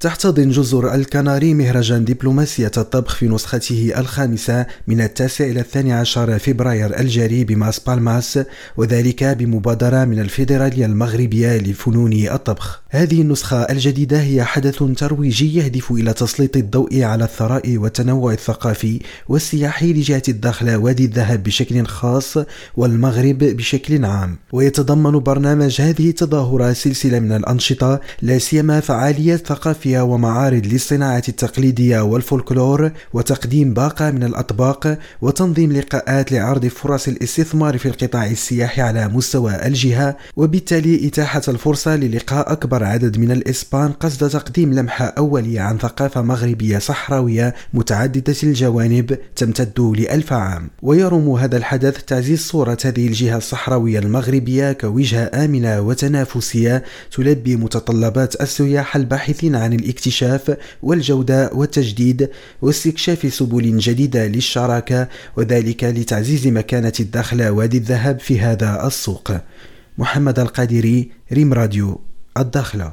تحتضن جزر الكناري مهرجان دبلوماسية الطبخ في نسخته الخامسة من التاسع إلى الثاني عشر فبراير الجاري بماس بالماس وذلك بمبادرة من الفيدرالية المغربية لفنون الطبخ. هذه النسخة الجديدة هي حدث ترويجي يهدف إلى تسليط الضوء على الثراء والتنوع الثقافي والسياحي لجهة الداخلة وادي الذهب بشكل خاص والمغرب بشكل عام. ويتضمن برنامج هذه التظاهرة سلسلة من الأنشطة لا سيما فعاليات ثقافية ثقافية ومعارض للصناعة التقليدية والفولكلور وتقديم باقة من الأطباق وتنظيم لقاءات لعرض فرص الاستثمار في القطاع السياحي على مستوى الجهة وبالتالي إتاحة الفرصة للقاء أكبر عدد من الإسبان قصد تقديم لمحة أولية عن ثقافة مغربية صحراوية متعددة الجوانب تمتد لألف عام. ويرم هذا الحدث تعزيز صورة هذه الجهة الصحراوية المغربية كوجهة آمنة وتنافسية تلبي متطلبات السياح الباحثين عن الاكتشاف والجودة والتجديد واستكشاف سبل جديدة للشراكة وذلك لتعزيز مكانة الداخل وادي الذهب في هذا السوق. محمد القادري ريم راديو الداخله